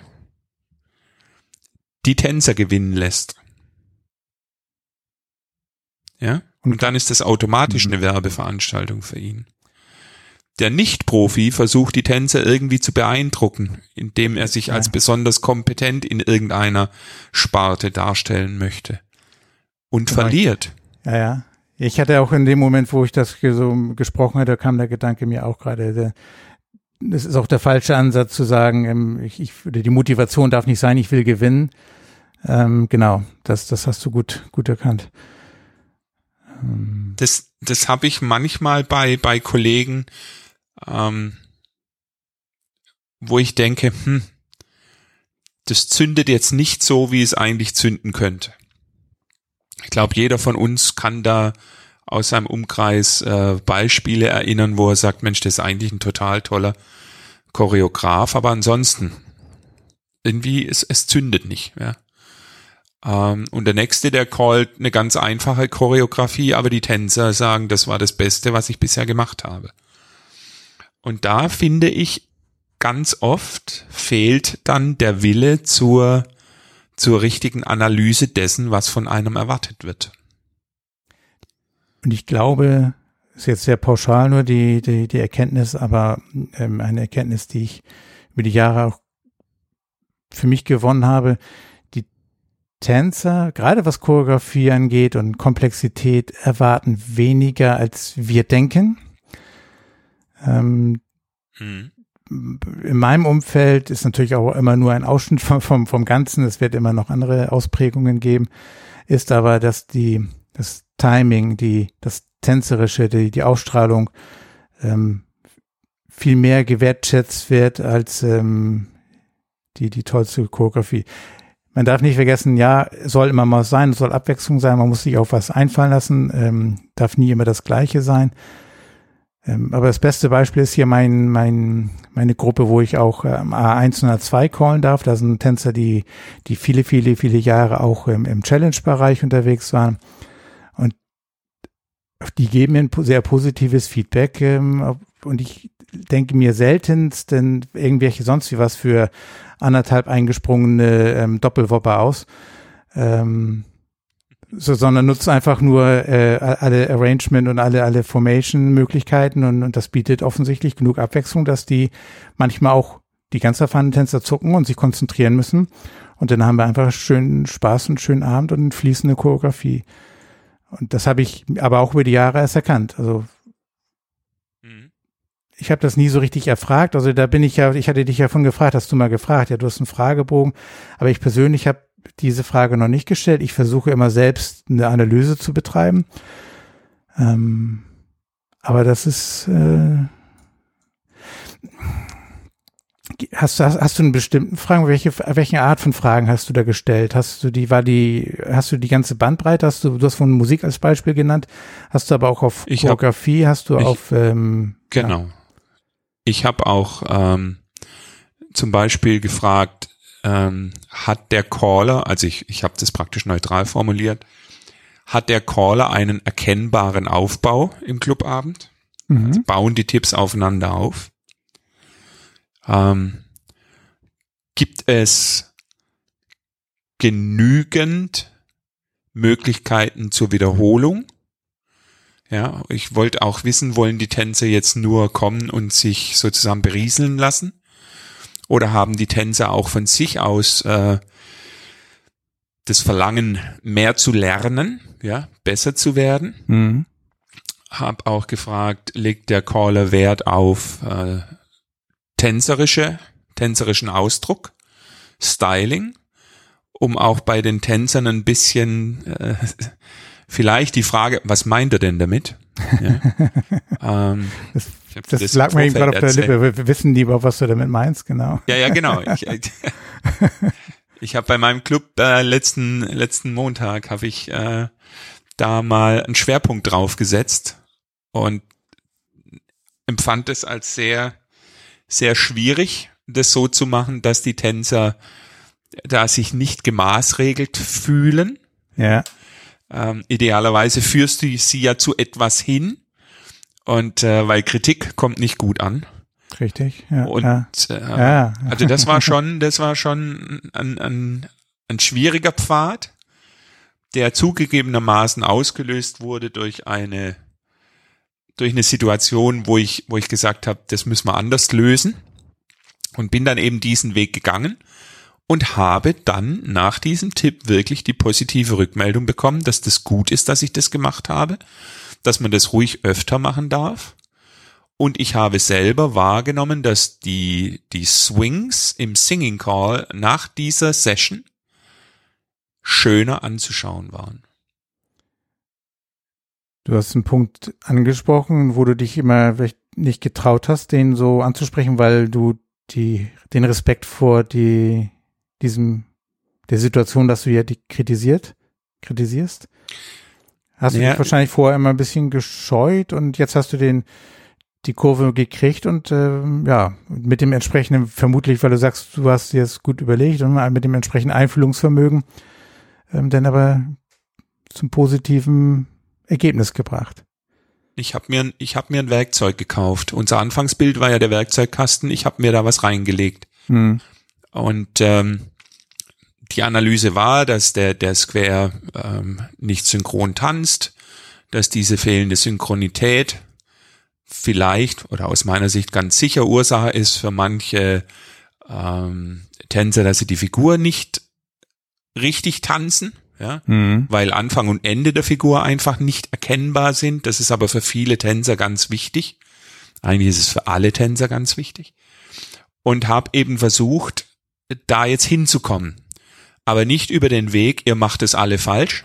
die Tänzer gewinnen lässt. Ja? Und dann ist das automatisch mhm. eine Werbeveranstaltung für ihn. Der Nicht-Profi versucht die Tänzer irgendwie zu beeindrucken, indem er sich als besonders kompetent in irgendeiner Sparte darstellen möchte. Und genau. verliert. Ja, ja. Ich hatte auch in dem Moment, wo ich das so gesprochen hatte, kam der Gedanke mir auch gerade, das ist auch der falsche Ansatz zu sagen, ähm, ich, ich, die Motivation darf nicht sein, ich will gewinnen. Ähm, genau, das, das hast du gut, gut erkannt. Ähm. Das, das habe ich manchmal bei, bei Kollegen, ähm, wo ich denke, hm, das zündet jetzt nicht so, wie es eigentlich zünden könnte. Ich glaube, jeder von uns kann da aus seinem Umkreis äh, Beispiele erinnern, wo er sagt, Mensch, das ist eigentlich ein total toller Choreograf, aber ansonsten irgendwie es, es zündet nicht. Ja. Ähm, und der nächste, der callt eine ganz einfache Choreografie, aber die Tänzer sagen, das war das Beste, was ich bisher gemacht habe. Und da finde ich, ganz oft fehlt dann der Wille zur, zur richtigen Analyse dessen, was von einem erwartet wird. Und ich glaube, ist jetzt sehr pauschal nur die, die, die Erkenntnis, aber ähm, eine Erkenntnis, die ich über die Jahre auch für mich gewonnen habe, die Tänzer, gerade was Choreografie angeht und Komplexität, erwarten weniger, als wir denken. Ähm, hm. In meinem Umfeld ist natürlich auch immer nur ein Ausschnitt vom, vom, vom Ganzen. Es wird immer noch andere Ausprägungen geben. Ist aber, dass die, das Timing, die, das Tänzerische, die, die Ausstrahlung ähm, viel mehr gewertschätzt wird als ähm, die, die tollste Choreografie. Man darf nicht vergessen, ja, soll immer mal sein, soll Abwechslung sein, man muss sich auf was einfallen lassen, ähm, darf nie immer das Gleiche sein. Ähm, aber das beste Beispiel ist hier mein, mein, meine Gruppe, wo ich auch ähm, A1 und A2 callen darf. Da sind Tänzer, die, die viele, viele, viele Jahre auch im, im Challenge-Bereich unterwegs waren. Und die geben mir ein sehr positives Feedback. Ähm, und ich denke mir seltenst denn irgendwelche sonst wie was für anderthalb eingesprungene ähm, Doppelwopper aus. Ähm, so, sondern nutzt einfach nur äh, alle Arrangement und alle alle Formation-Möglichkeiten und, und das bietet offensichtlich genug Abwechslung, dass die manchmal auch die ganz erfahrenen Tänzer zucken und sich konzentrieren müssen. Und dann haben wir einfach schönen Spaß und schönen Abend und fließende Choreografie. Und das habe ich aber auch über die Jahre erst erkannt. Also mhm. ich habe das nie so richtig erfragt. Also da bin ich ja, ich hatte dich ja von gefragt, hast du mal gefragt, ja, du hast einen Fragebogen. Aber ich persönlich habe diese Frage noch nicht gestellt. Ich versuche immer selbst eine Analyse zu betreiben. Ähm, aber das ist, äh, Hast du, hast, hast du einen bestimmten Fragen? Welche, welche Art von Fragen hast du da gestellt? Hast du die, war die, hast du die ganze Bandbreite? Hast du, du hast von Musik als Beispiel genannt. Hast du aber auch auf Ich Choreografie, hast du ich- auf, ähm, Genau. Ich habe auch ähm, zum Beispiel gefragt, ähm, hat der Caller, also ich, ich habe das praktisch neutral formuliert, hat der Caller einen erkennbaren Aufbau im Clubabend? Mhm. Bauen die Tipps aufeinander auf? Ähm, gibt es genügend Möglichkeiten zur Wiederholung? Ja, ich wollte auch wissen, wollen die Tänzer jetzt nur kommen und sich sozusagen berieseln lassen? Oder haben die Tänzer auch von sich aus äh, das Verlangen, mehr zu lernen, ja, besser zu werden? Mhm. Hab auch gefragt, legt der Caller Wert auf äh, tänzerische, tänzerischen Ausdruck, Styling, um auch bei den Tänzern ein bisschen äh, vielleicht die Frage, was meint er denn damit? Ja. ähm, Das- Das, im lag mir eben gerade auf der erzählt. Lippe. Wir wissen lieber, was du damit meinst, genau. Ja, ja, genau. Ich, ich habe bei meinem Club äh, letzten letzten Montag habe ich äh, da mal einen Schwerpunkt drauf gesetzt und empfand es als sehr sehr schwierig, das so zu machen, dass die Tänzer da sich nicht gemaßregelt fühlen. Ja, Ähm, idealerweise führst du sie ja zu etwas hin und äh, weil Kritik kommt nicht gut an. richtig. Ja, Und ja. äh, ja. also das war schon, das war schon ein, ein, ein schwieriger Pfad, der zugegebenermaßen ausgelöst wurde durch eine durch eine Situation, wo ich wo ich gesagt habe, das müssen wir anders lösen und bin dann eben diesen Weg gegangen und habe dann nach diesem Tipp wirklich die positive Rückmeldung bekommen, dass das gut ist, dass ich das gemacht habe, dass man das ruhig öfter machen darf. Und ich habe selber wahrgenommen, dass die, die Swings im Singing Call nach dieser Session schöner anzuschauen waren. Du hast einen Punkt angesprochen, wo du dich immer vielleicht nicht getraut hast, den so anzusprechen, weil du die, den Respekt vor die, diesem, der Situation, dass du ja die kritisiert, kritisierst. Hast du Ja. dich wahrscheinlich vorher immer ein bisschen gescheut und jetzt hast du den, die Kurve gekriegt und ähm, ja, mit dem entsprechenden, vermutlich, weil du sagst, du hast dir das gut überlegt und mit dem entsprechenden Einfühlungsvermögen, ähm, dann aber zum positiven Ergebnis gebracht. Ich habe mir, ich hab mir ein Werkzeug gekauft. Unser Anfangsbild war ja der Werkzeugkasten. Ich habe mir da was reingelegt. Hm. Und ähm, die Analyse war, dass der, der Square ähm, nicht synchron tanzt, dass diese fehlende Synchronität vielleicht oder aus meiner Sicht ganz sicher Ursache ist für manche ähm, Tänzer, dass sie die Figur nicht richtig tanzen, ja, Hm. weil Anfang und Ende der Figur einfach nicht erkennbar sind. Das ist aber für viele Tänzer ganz wichtig. Eigentlich ist es für alle Tänzer ganz wichtig. Und habe eben versucht, da jetzt hinzukommen. Aber nicht über den Weg, ihr macht es alle falsch.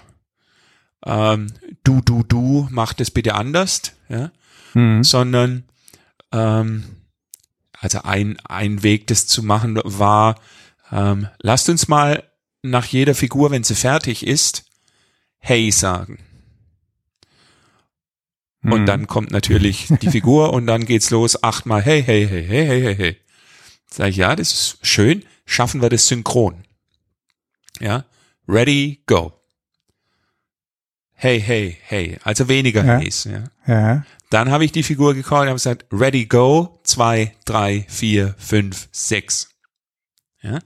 Ähm, du, du, du, macht es bitte anders. Ja? Hm. sondern ähm, also ein, ein Weg, das zu machen, war, ähm, lasst uns mal nach jeder Figur, wenn sie fertig ist, hey sagen. Und Hm. dann kommt natürlich die Figur und dann geht's los, achtmal hey, hey, hey, hey, hey, hey, hey. Sag ich, ja, das ist schön, schaffen wir das synchron. Ja, ready, go. Hey, hey, hey, also weniger Ja. Heys, ja. Ja. Dann habe ich die Figur gecallt und habe gesagt, ready, go, zwei, drei, vier, fünf, sechs. Ja?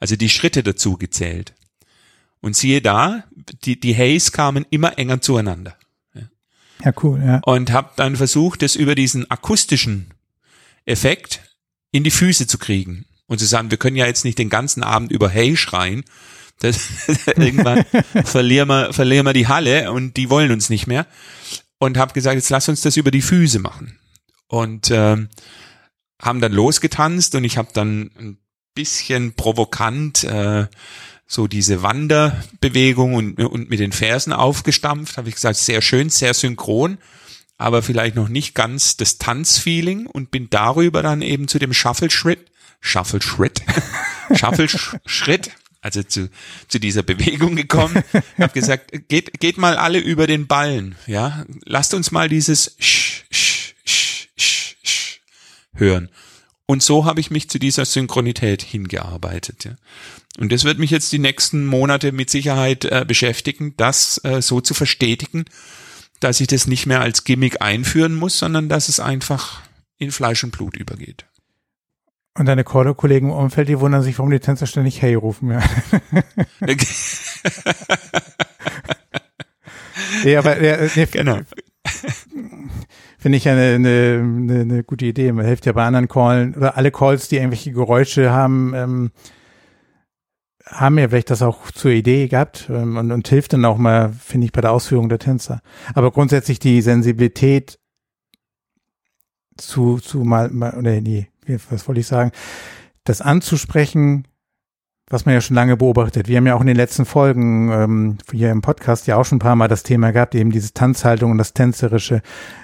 Also die Schritte dazu gezählt. Und siehe da, die, die Hays kamen immer enger zueinander. Ja, cool, ja. Und habe dann versucht, das über diesen akustischen Effekt in die Füße zu kriegen. Und zu sagen, wir können ja jetzt nicht den ganzen Abend über Hey schreien. Das, irgendwann verlieren wir, verlieren wir die Halle und die wollen uns nicht mehr. Und habe gesagt, jetzt lass uns das über die Füße machen. Und ähm, haben dann losgetanzt und ich habe dann ein bisschen provokant äh, so diese Wanderbewegung und, und mit den Fersen aufgestampft. Habe ich gesagt, sehr schön, sehr synchron, aber vielleicht noch nicht ganz das Tanzfeeling und bin darüber dann eben zu dem Shuffle-Schritt Shuffle Schritt, Shuffle Schritt, also zu, zu dieser Bewegung gekommen, habe gesagt, geht, geht mal alle über den Ballen, ja, lasst uns mal dieses sch, sch, sch, sch, sch hören. Und so habe ich mich zu dieser Synchronität hingearbeitet. Ja. Und das wird mich jetzt die nächsten Monate mit Sicherheit äh, beschäftigen, das äh, so zu verstetigen, dass ich das nicht mehr als Gimmick einführen muss, sondern dass es einfach in Fleisch und Blut übergeht. Und deine Kollegen im Umfeld, die wundern sich, warum die Tänzer ständig Hey rufen. Ja. ja, aber ja, nee, genau. Finde ich ja eine, eine, eine, gute Idee. Man hilft ja bei anderen Calls oder alle Calls, die irgendwelche Geräusche haben, ähm, haben ja vielleicht das auch zur Idee gehabt ähm, und, und hilft dann auch mal, finde ich, bei der Ausführung der Tänzer. Aber grundsätzlich die Sensibilität zu, zu mal, mal oder nee, was wollte ich sagen, das anzusprechen, was man ja schon lange beobachtet. Wir haben ja auch in den letzten Folgen ähm, hier im Podcast ja auch schon ein paar Mal das Thema gehabt, eben diese Tanzhaltung und das Tänzerische.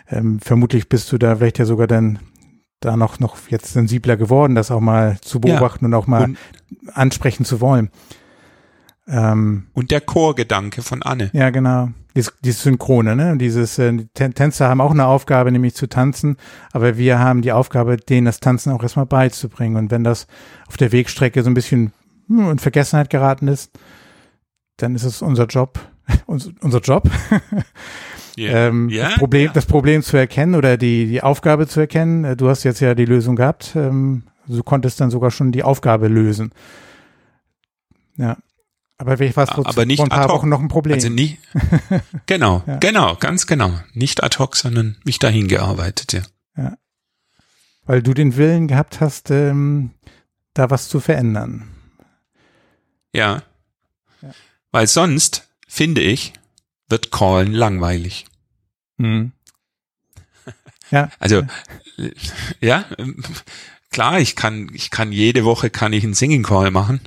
Ähm, vermutlich bist du da vielleicht ja sogar dann da noch, noch jetzt sensibler geworden, das auch mal zu beobachten ja. und auch mal und, ansprechen zu wollen. Ähm, und der Chorgedanke von Anne. Ja, genau. Dies, dieses Synchrone, ne? Dieses äh, Tänzer haben auch eine Aufgabe, nämlich zu tanzen, aber wir haben die Aufgabe, denen das Tanzen auch erstmal beizubringen. Und wenn das auf der Wegstrecke so ein bisschen hm, in Vergessenheit geraten ist, dann ist es unser Job, unser Job, yeah. ähm, yeah, das, Problem, yeah. das Problem zu erkennen oder die, die Aufgabe zu erkennen. Äh, du hast jetzt ja die Lösung gehabt. Ähm, du konntest dann sogar schon die Aufgabe lösen. Ja. Aber vielleicht war es aber nicht vor ein paar Wochen noch ein Problem. Also nie. Genau, ja. genau, ganz genau. Nicht ad hoc, sondern mich dahin gearbeitet, ja. ja. Weil du den Willen gehabt hast, ähm, da was zu verändern. Ja. ja. Weil sonst, finde ich, wird Callen langweilig. Mhm. Ja. Also, ja, klar, ich kann, ich kann jede Woche kann ich einen Singing Call machen.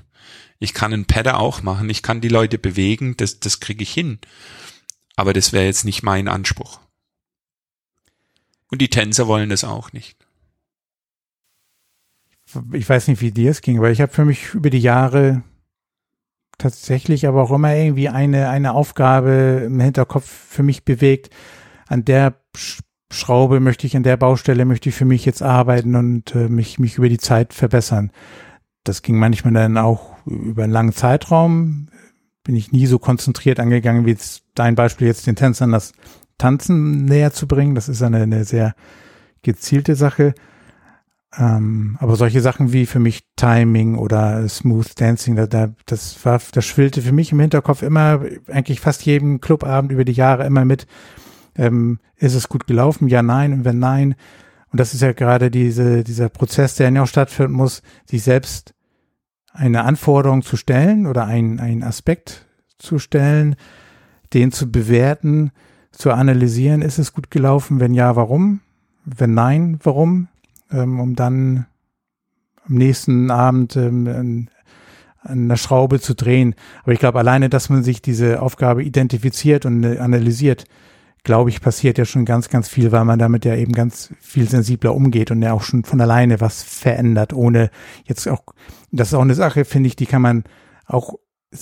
Ich kann einen Padder auch machen. Ich kann die Leute bewegen. Das, das kriege ich hin. Aber das wäre jetzt nicht mein Anspruch. Und die Tänzer wollen das auch nicht. Ich weiß nicht, wie dir es ging, aber ich habe für mich über die Jahre tatsächlich aber auch immer irgendwie eine, eine Aufgabe im Hinterkopf für mich bewegt. An der Schraube möchte ich, an der Baustelle möchte ich für mich jetzt arbeiten und äh, mich, mich über die Zeit verbessern. Das ging manchmal dann auch über einen langen Zeitraum. Bin ich nie so konzentriert angegangen, wie jetzt dein Beispiel jetzt den Tänzern das Tanzen näher zu bringen. Das ist eine, eine sehr gezielte Sache. Ähm, aber solche Sachen wie für mich Timing oder Smooth Dancing, da, da, das war, das schwillte für mich im Hinterkopf immer, eigentlich fast jeden Clubabend über die Jahre immer mit. Ähm, ist es gut gelaufen? Ja, nein. Und wenn nein, und das ist ja gerade diese, dieser Prozess, der ja auch stattfinden muss, sich selbst eine Anforderung zu stellen oder einen, einen Aspekt zu stellen, den zu bewerten, zu analysieren, ist es gut gelaufen? Wenn ja, warum? Wenn nein, warum? ähm, um dann am nächsten Abend ähm, an, an einer Schraube zu drehen. Aber ich glaube, alleine, dass man sich diese Aufgabe identifiziert und analysiert, glaube ich, passiert ja schon ganz, ganz viel, weil man damit ja eben ganz viel sensibler umgeht und ja auch schon von alleine was verändert, ohne jetzt auch, das ist auch eine Sache, finde ich, die kann man auch,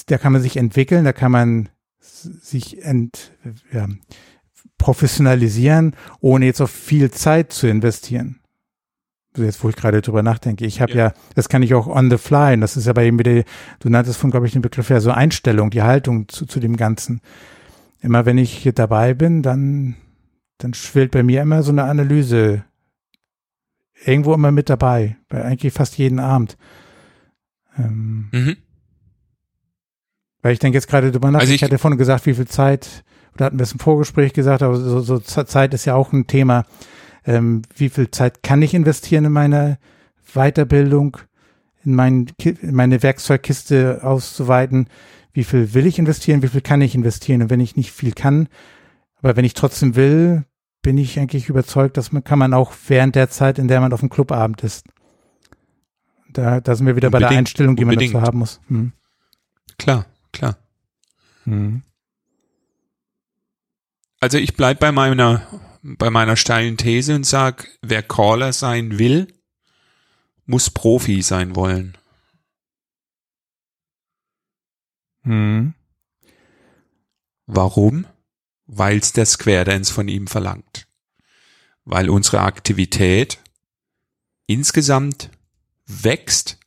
da kann man sich entwickeln, da kann man sich ent, ja, professionalisieren, ohne jetzt auch viel Zeit zu investieren jetzt wo ich gerade drüber nachdenke, ich habe ja. ja. das kann ich auch on the fly, und das ist aber eben wieder, du nanntest von, glaube ich, den Begriff ja so Einstellung, die Haltung zu, zu dem Ganzen. Immer wenn ich hier dabei bin, dann, dann schwillt bei mir immer so eine Analyse irgendwo immer mit dabei, bei eigentlich fast jeden Abend. Ähm, mhm. Weil ich denke jetzt gerade drüber nach, also ich, ich hatte vorhin gesagt, wie viel Zeit, oder hatten wir es im Vorgespräch gesagt, aber so, so Zeit ist ja auch ein Thema ähm, wie viel Zeit kann ich investieren in meine Weiterbildung, in, mein, in meine Werkzeugkiste auszuweiten, wie viel will ich investieren, wie viel kann ich investieren und wenn ich nicht viel kann, aber wenn ich trotzdem will, bin ich eigentlich überzeugt, dass man kann man auch während der Zeit, in der man auf dem Clubabend ist. Da, da sind wir wieder unbedingt, bei der Einstellung, die unbedingt. man dazu haben muss. Hm. Klar, klar. Hm. Also ich bleib bei meiner bei meiner steilen These und sage, wer Caller sein will, muss Profi sein wollen. Hm. Warum? Weil's der Square Dance von ihm verlangt. Weil unsere Aktivität insgesamt wächst,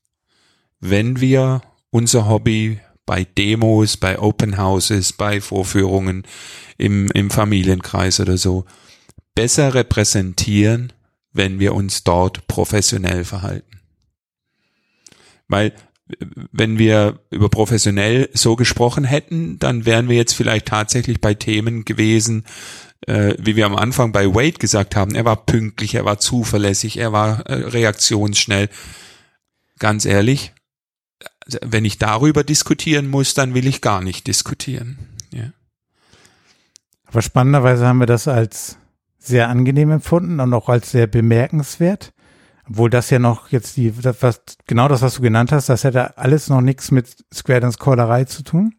wenn wir unser Hobby bei Demos, bei Open Houses, bei Vorführungen im, im Familienkreis oder so besser repräsentieren, wenn wir uns dort professionell verhalten. Weil wenn wir über professionell so gesprochen hätten, dann wären wir jetzt vielleicht tatsächlich bei Themen gewesen, äh, wie wir am Anfang bei Wade gesagt haben, er war pünktlich, er war zuverlässig, er war äh, reaktionsschnell. Ganz ehrlich, wenn ich darüber diskutieren muss, dann will ich gar nicht diskutieren. Ja. Aber spannenderweise haben wir das als sehr angenehm empfunden und auch als sehr bemerkenswert. Obwohl das ja noch jetzt die, das, was, genau das, was du genannt hast, das hätte alles noch nichts mit Square Dance Callerei zu tun.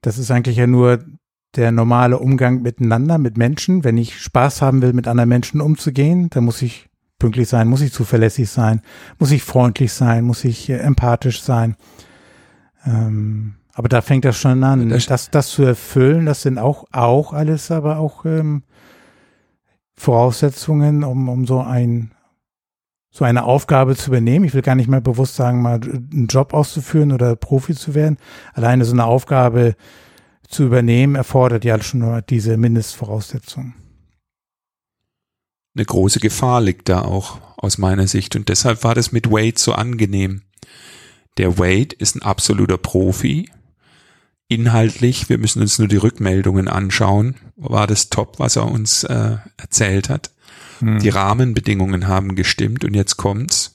Das ist eigentlich ja nur der normale Umgang miteinander, mit Menschen. Wenn ich Spaß haben will, mit anderen Menschen umzugehen, dann muss ich pünktlich sein, muss ich zuverlässig sein, muss ich freundlich sein, muss ich äh, empathisch sein. Ähm, aber da fängt das schon an. Das, das, das zu erfüllen, das sind auch, auch alles, aber auch ähm, Voraussetzungen, um, um so ein so eine Aufgabe zu übernehmen. Ich will gar nicht mehr bewusst sagen, mal einen Job auszuführen oder Profi zu werden. Alleine so eine Aufgabe zu übernehmen, erfordert ja schon nur diese Mindestvoraussetzungen. Eine große Gefahr liegt da auch aus meiner Sicht und deshalb war das mit Wade so angenehm. Der Wade ist ein absoluter Profi, inhaltlich, wir müssen uns nur die Rückmeldungen anschauen, war das top, was er uns äh, erzählt hat. Hm. Die Rahmenbedingungen haben gestimmt und jetzt kommt's.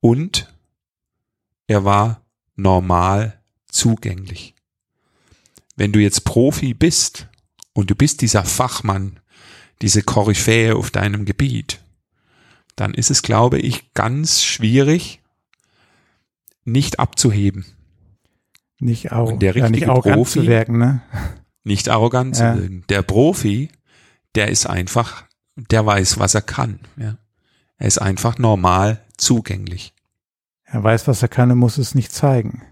Und er war normal zugänglich. Wenn du jetzt Profi bist und du bist dieser Fachmann, diese Koryphäe auf deinem Gebiet, dann ist es, glaube ich, ganz schwierig, nicht abzuheben. Nicht, au der richtige ja, nicht arrogant Profi, zu wirken, ne? Nicht arrogant ja. zu wirken. Der Profi, der ist einfach, der weiß, was er kann. Ja. Er ist einfach normal zugänglich. Er weiß, was er kann und muss es nicht zeigen.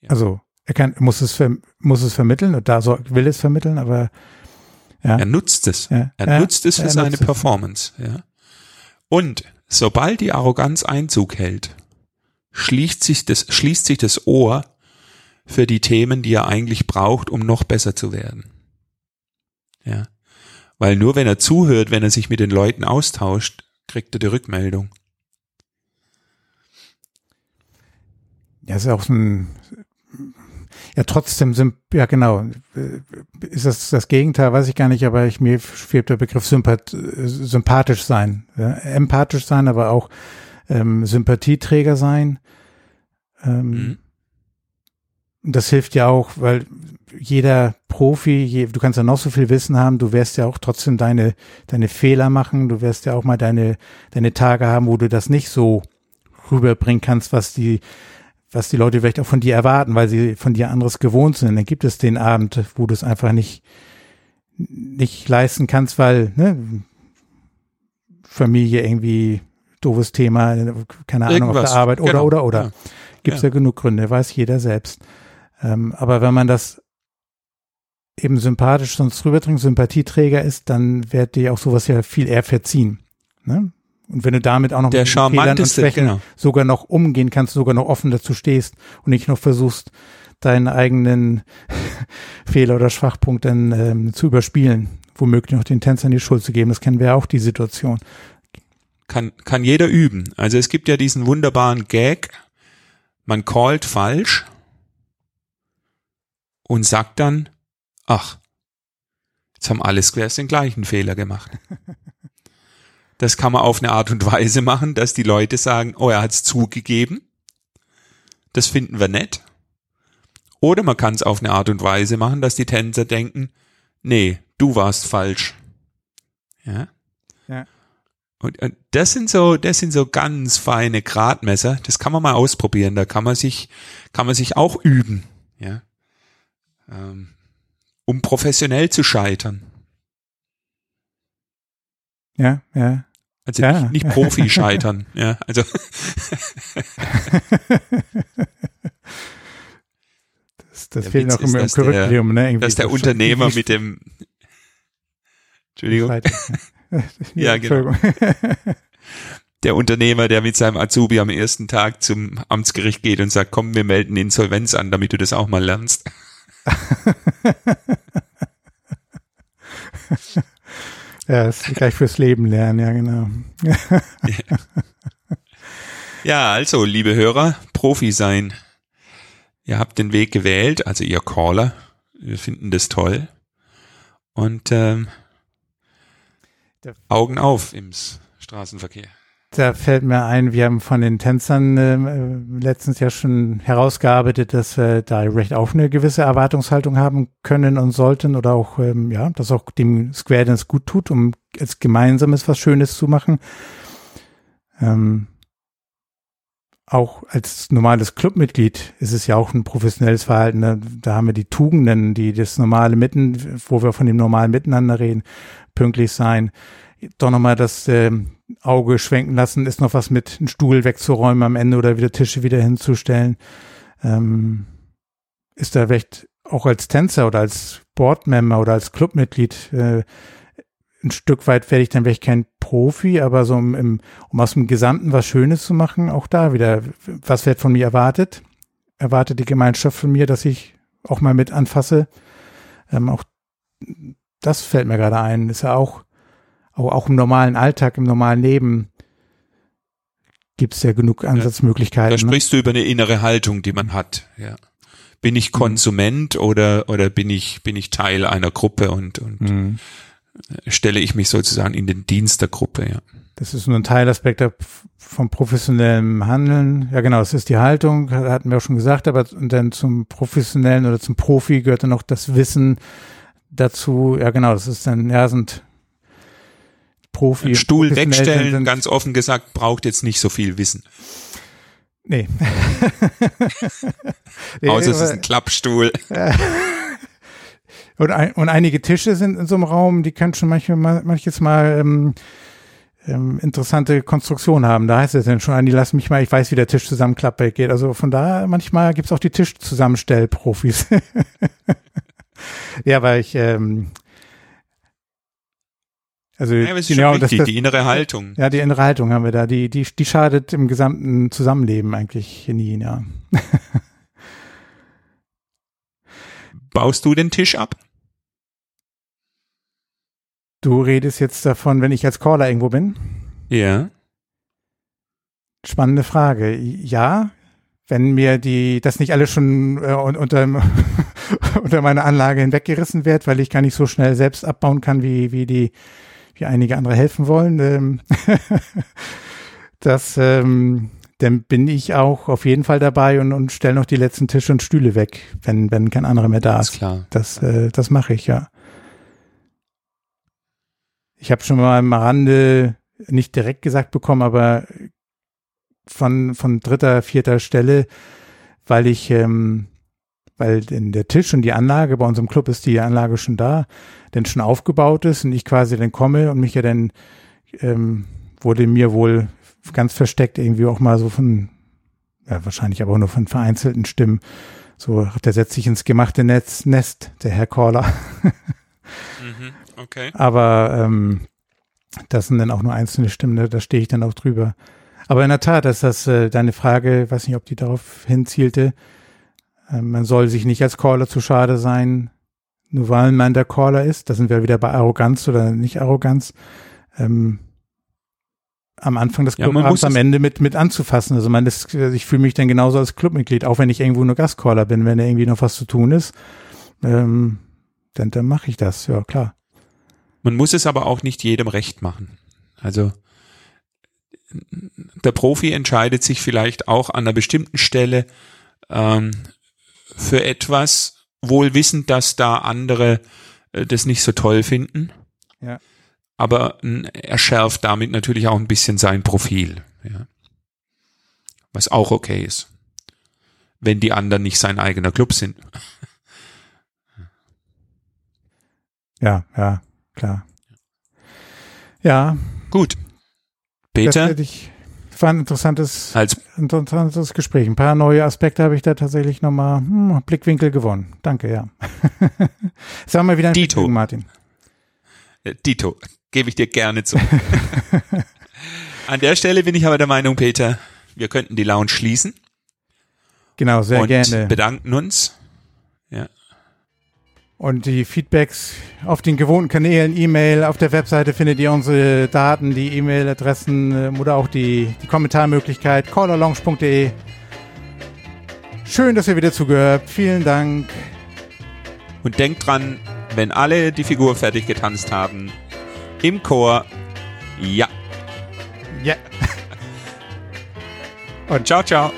Ja. Also er kann, muss es, muss es vermitteln und da so, will es vermitteln, aber ja. er nutzt es. Ja. Er nutzt es für seine Performance. Ja. Und sobald die Arroganz Einzug hält, schließt sich das, schließt sich das Ohr für die Themen, die er eigentlich braucht, um noch besser zu werden. Ja. Weil nur wenn er zuhört, wenn er sich mit den Leuten austauscht, kriegt er die Rückmeldung. Ja, ist auch so ein, ja, trotzdem sind, ja, genau, ist das das Gegenteil, weiß ich gar nicht, aber ich, mir fehlt der Begriff Sympath sympathisch sein, ja, empathisch sein, aber auch ähm, Sympathieträger sein. Ähm, mhm das hilft ja auch, weil jeder Profi, je, du kannst ja noch so viel Wissen haben, du wirst ja auch trotzdem deine, deine Fehler machen, du wirst ja auch mal deine, deine Tage haben, wo du das nicht so rüberbringen kannst, was die, was die Leute vielleicht auch von dir erwarten, weil sie von dir anderes gewohnt sind. Dann gibt es den Abend, wo du es einfach nicht, nicht leisten kannst, weil, ne, Familie irgendwie doofes Thema, keine Ahnung, Irgendwas. auf der Arbeit oder, genau. oder, oder. Ja. Gibt es ja. ja genug Gründe, weiß jeder selbst. Ähm, aber wenn man das eben sympathisch sonst rübertrinkt, Sympathieträger ist, dann wird dir auch sowas ja viel eher verziehen. Ne? Und wenn du damit auch noch Der mit Fehlern und Schwächen genau. sogar noch umgehen kannst, sogar noch offen dazu stehst und nicht noch versuchst, deinen eigenen Fehler oder Schwachpunkt dann ähm, zu überspielen, womöglich noch den Tänzern die Schuld zu geben. Das kennen wir auch, die Situation. Kann, kann jeder üben. Also es gibt ja diesen wunderbaren Gag, man callt falsch und sagt dann, ach, jetzt haben alle Squares den gleichen Fehler gemacht. Das kann man auf eine Art und Weise machen, dass die Leute sagen, oh, er hat's zugegeben. Das finden wir nett. Oder man kann es auf eine Art und Weise machen, dass die Tänzer denken, nee, du warst falsch. Ja. Ja. Und, und das sind so, das sind so ganz feine Gradmesser. Das kann man mal ausprobieren. Da kann man sich, kann man sich auch üben. Ja ähm, um professionell zu scheitern. Ja, ja. Also Ja. nicht, nicht Profi scheitern. ja, also Das, das fehlt Witz noch im, ist, im der- Curriculum, ne? Irgendwie dass der Unternehmer mit dem Entschuldigung, Ja, genau. Der Unternehmer, der mit seinem Azubi am ersten Tag zum Amtsgericht geht und sagt, komm, wir melden Insolvenz an, damit du das auch mal lernst. Ja, das ist gleich fürs Leben lernen, ja, genau. Ja, also, liebe Hörer, Profi sein. Ihr habt den Weg gewählt, also ihr Caller. Wir finden das toll. Und ähm, Augen auf im Straßenverkehr. Da fällt mir ein, wir haben von den Tänzern ähm, äh, letztens ja schon herausgearbeitet, dass wir da recht auch eine gewisse Erwartungshaltung haben können und sollten oder auch, ähm, ja, dass auch dem Square Dance gut tut, um als gemeinsames was Schönes zu machen. Ähm, auch als normales Clubmitglied ist es ja auch ein professionelles Verhalten. Da, da haben wir die Tugenden, die das normale Mitten, wo wir von dem normalen Miteinander reden, pünktlich sein. Doch nochmal das ähm, Auge schwenken lassen, ist noch was mit einem Stuhl wegzuräumen am Ende oder wieder Tische wieder hinzustellen. Ähm, ist da vielleicht auch als Tänzer oder als Boardmember oder als Clubmitglied äh, ein Stück weit werde ich dann vielleicht kein Profi, aber so im, im, um aus dem Gesamten was Schönes zu machen, auch da wieder, was wird von mir erwartet? Erwartet die Gemeinschaft von mir, dass ich auch mal mit anfasse? Ähm, auch das fällt mir gerade ein. Ist ja auch, auch, auch im normalen Alltag, im normalen Leben gibt es ja genug Ansatzmöglichkeiten. Da ne? sprichst du über eine innere Haltung, die man hat. Ja. Bin ich Konsument oder oder bin ich bin ich Teil einer Gruppe und und Mhm. stelle ich mich sozusagen in den Dienst der Gruppe. Ja. Das ist nur ein Teilaspekt vom professionellen Handeln. Ja, genau, das ist die Haltung, hatten wir auch schon gesagt, aber und dann zum professionellen oder zum Profi gehört dann noch das Wissen dazu. Ja, genau, das ist dann, ja, sind Profi. Einen Stuhl wegstellen, sind- ganz offen gesagt, braucht jetzt nicht so viel Wissen. Nee. Nee, Außer es ist ein Klappstuhl. Und, ein, und einige Tische sind in so einem Raum, die können schon manchmal, manches Mal ähm, ähm, interessante Konstruktionen haben. Da heißt es dann schon, die lass mich mal, ich weiß, wie der Tisch zusammenklappt geht. Also von da manchmal gibt's auch die Tischzusammenstellprofis. ja, weil ich ähm, also Ja, genau, schon das, wichtig, das, die innere Haltung. ja, die innere Haltung haben wir da. Die, die, die schadet im gesamten Zusammenleben eigentlich nie, ja. Baust du den Tisch ab? Du redest jetzt davon, wenn ich als Caller irgendwo bin. Ja. Spannende Frage. Ja, wenn mir die, das nicht alles schon äh, un- unter, unter meine Anlage hinweggerissen wird, weil ich gar nicht so schnell selbst abbauen kann, wie, wie die, wie einige andere helfen wollen, ähm, das, ähm, dann bin ich auch auf jeden Fall dabei und, und stelle noch die letzten Tische und Stühle weg, wenn, wenn kein anderer mehr da ist. klar. Das, äh, das mache ich, ja. Ich habe schon mal am Rande nicht direkt gesagt bekommen, aber von, von dritter, vierter Stelle, weil ich, ähm, weil denn der Tisch und die Anlage, bei unserem Club ist die Anlage schon da, denn schon aufgebaut ist und ich quasi dann komme und mich ja dann ähm, wurde mir wohl ganz versteckt irgendwie auch mal so von, ja, wahrscheinlich aber auch nur von vereinzelten Stimmen, so, der setzt sich ins gemachte Netz, Nest, der Herr Caller. Mhm. Okay. Aber ähm, das sind dann auch nur einzelne Stimmen, da, da stehe ich dann auch drüber. Aber in der Tat ist das äh, deine Frage, weiß nicht, ob die darauf hinzielte. Ähm, man soll sich nicht als Caller zu schade sein, nur weil man der Caller ist. Da sind wir wieder bei Arroganz oder nicht Arroganz. Ähm, am Anfang des Ja, Clubabends, muss am Ende mit, mit anzufassen. Also man ist, ich fühle mich dann genauso als Clubmitglied, auch wenn ich irgendwo nur Gastcaller bin, wenn da irgendwie noch was zu tun ist. Ähm, dann, dann mache ich das, ja klar. Man muss es aber auch nicht jedem recht machen. Also der Profi entscheidet sich vielleicht auch an einer bestimmten Stelle ähm, für etwas, wohl wissend, dass da andere äh, das nicht so toll finden. Ja. Aber äh, er schärft damit natürlich auch ein bisschen sein Profil. Ja. Was auch okay ist. Wenn die anderen nicht sein eigener Club sind. Ja, ja, klar. Ja, Gut. Peter? Das ich, war ein interessantes, als interessantes Gespräch. Ein paar neue Aspekte habe ich da tatsächlich nochmal hm, Blickwinkel gewonnen. Danke, ja. Sag mal wieder ein Dito. Vergnügen, Martin. Äh, Dito, gebe ich dir gerne zu. An der Stelle bin ich aber der Meinung, Peter, wir könnten die Lounge schließen Genau, sehr und gerne. bedanken uns. Und die Feedbacks auf den gewohnten Kanälen, E-Mail, auf der Webseite findet ihr unsere Daten, die E-Mail-Adressen ähm, oder auch die, die Kommentarmöglichkeit callalonge.de. Schön, dass ihr wieder zugehört. Vielen Dank. Und denkt dran, wenn alle die Figur fertig getanzt haben, im Chor, ja. Ja. Und ciao, ciao.